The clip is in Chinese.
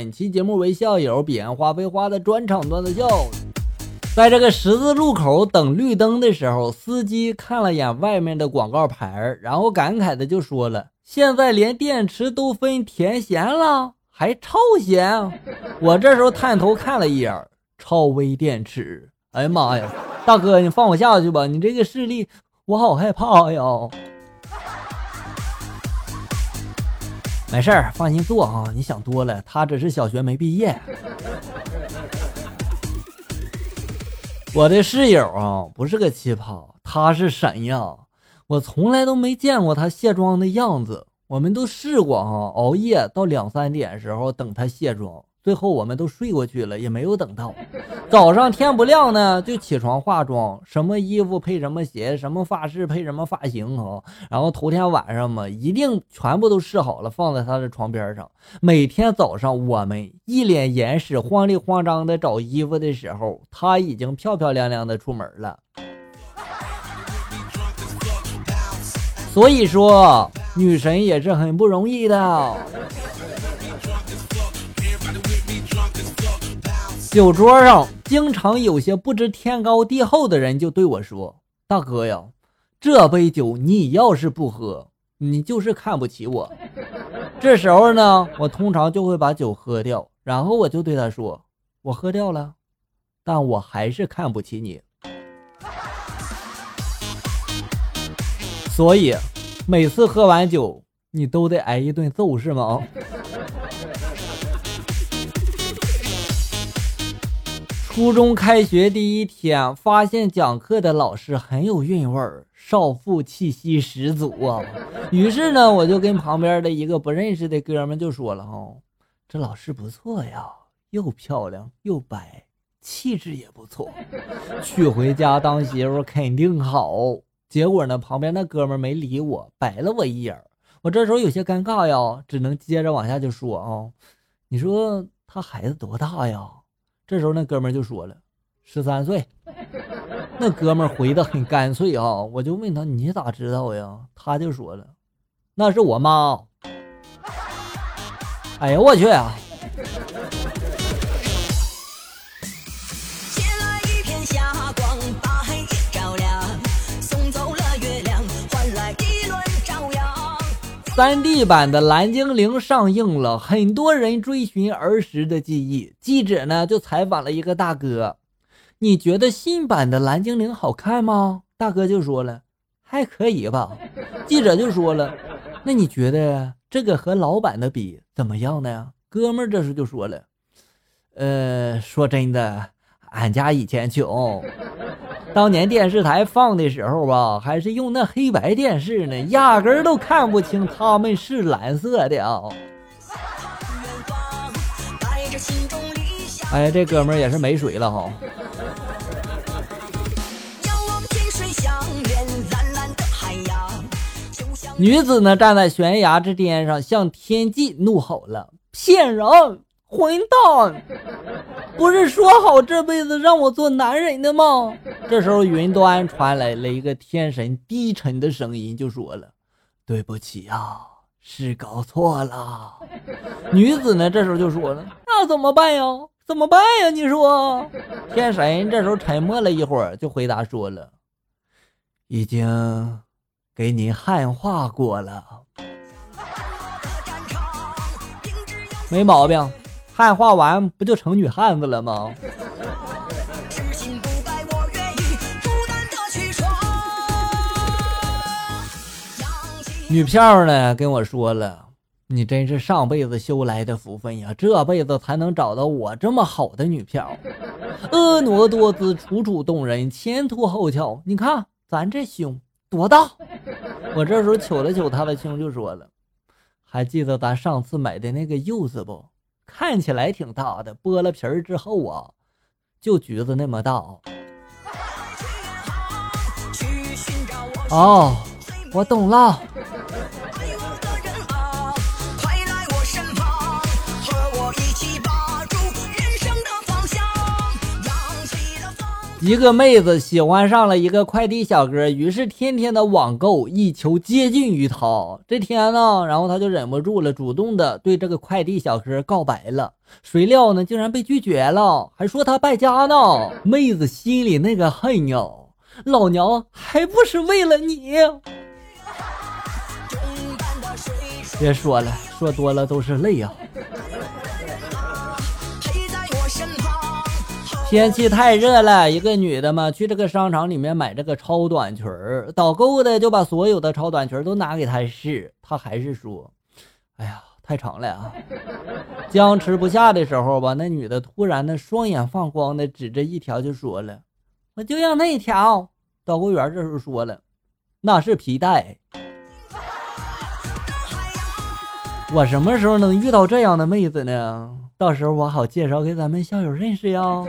本期节目为校友彼岸花非花的专场段子秀。在这个十字路口等绿灯的时候，司机看了眼外面的广告牌，然后感慨的就说了：“现在连电池都分甜咸了，还超咸。”我这时候探头看了一眼，超微电池。哎呀妈呀，大哥，你放我下去吧，你这个视力，我好害怕呀。没事儿，放心做啊！你想多了，他只是小学没毕业。我的室友啊，不是个奇葩，他是神呀！我从来都没见过他卸妆的样子。我们都试过啊，熬夜到两三点时候等他卸妆。最后我们都睡过去了，也没有等到。早上天不亮呢，就起床化妆，什么衣服配什么鞋，什么发饰配什么发型啊。然后头天晚上嘛，一定全部都试好了，放在他的床边上。每天早上我们一脸严实、慌里慌张的找衣服的时候，他已经漂漂亮亮的出门了。所以说，女神也是很不容易的。酒桌上经常有些不知天高地厚的人就对我说：“大哥呀，这杯酒你要是不喝，你就是看不起我。”这时候呢，我通常就会把酒喝掉，然后我就对他说：“我喝掉了，但我还是看不起你。”所以，每次喝完酒，你都得挨一顿揍，是吗？初中开学第一天，发现讲课的老师很有韵味儿，少妇气息十足啊。于是呢，我就跟旁边的一个不认识的哥们就说了：“哈，这老师不错呀，又漂亮又白，气质也不错，娶回家当媳妇肯定好。”结果呢，旁边那哥们没理我，白了我一眼。我这时候有些尴尬呀，只能接着往下就说：“啊，你说他孩子多大呀？”这时候，那哥们就说了：“十三岁。”那哥们回的很干脆啊，我就问他：“你咋知道呀？”他就说了：“那是我妈。”哎呀，我去啊！三 D 版的蓝精灵上映了，很多人追寻儿时的记忆。记者呢就采访了一个大哥：“你觉得新版的蓝精灵好看吗？”大哥就说了：“还可以吧。”记者就说了：“那你觉得这个和老版的比怎么样呢？”哥们儿这时就说了：“呃，说真的，俺家以前穷。”当年电视台放的时候吧，还是用那黑白电视呢，压根儿都看不清他们是蓝色的啊。哎，这哥们儿也是没水了哈。女子呢，站在悬崖之巅上，向天际怒吼了：“骗人！”混蛋！不是说好这辈子让我做男人的吗？这时候云端传来了一个天神低沉的声音，就说了：“对不起啊，是搞错了。”女子呢，这时候就说了：“那怎么办呀？怎么办呀？你说。”天神这时候沉默了一会儿，就回答说了：“已经给你汉化过了，没毛病。”汉化完不就成女汉子了吗？女票呢跟我说了，你真是上辈子修来的福分呀，这辈子才能找到我这么好的女票，婀娜多姿，楚楚动人，前凸后翘。你看咱这胸多大？我这时候瞅了瞅她的胸，就说了，还记得咱上次买的那个柚子不？看起来挺大的，剥了皮儿之后啊，就橘子那么大。哦，我懂了。一个妹子喜欢上了一个快递小哥，于是天天的网购，以求接近于他。这天呢，然后他就忍不住了，主动的对这个快递小哥告白了。谁料呢，竟然被拒绝了，还说他败家呢。妹子心里那个恨呀，老娘还不是为了你。别说了，说多了都是泪啊。天气太热了，一个女的嘛，去这个商场里面买这个超短裙儿，导购的就把所有的超短裙都拿给她试，她还是说：“哎呀，太长了啊！” 僵持不下的时候吧，那女的突然的双眼放光的指着一条就说了：“我就要那条。”导购员这时候说了：“那是皮带。”我什么时候能遇到这样的妹子呢？到时候我好介绍给咱们校友认识哟。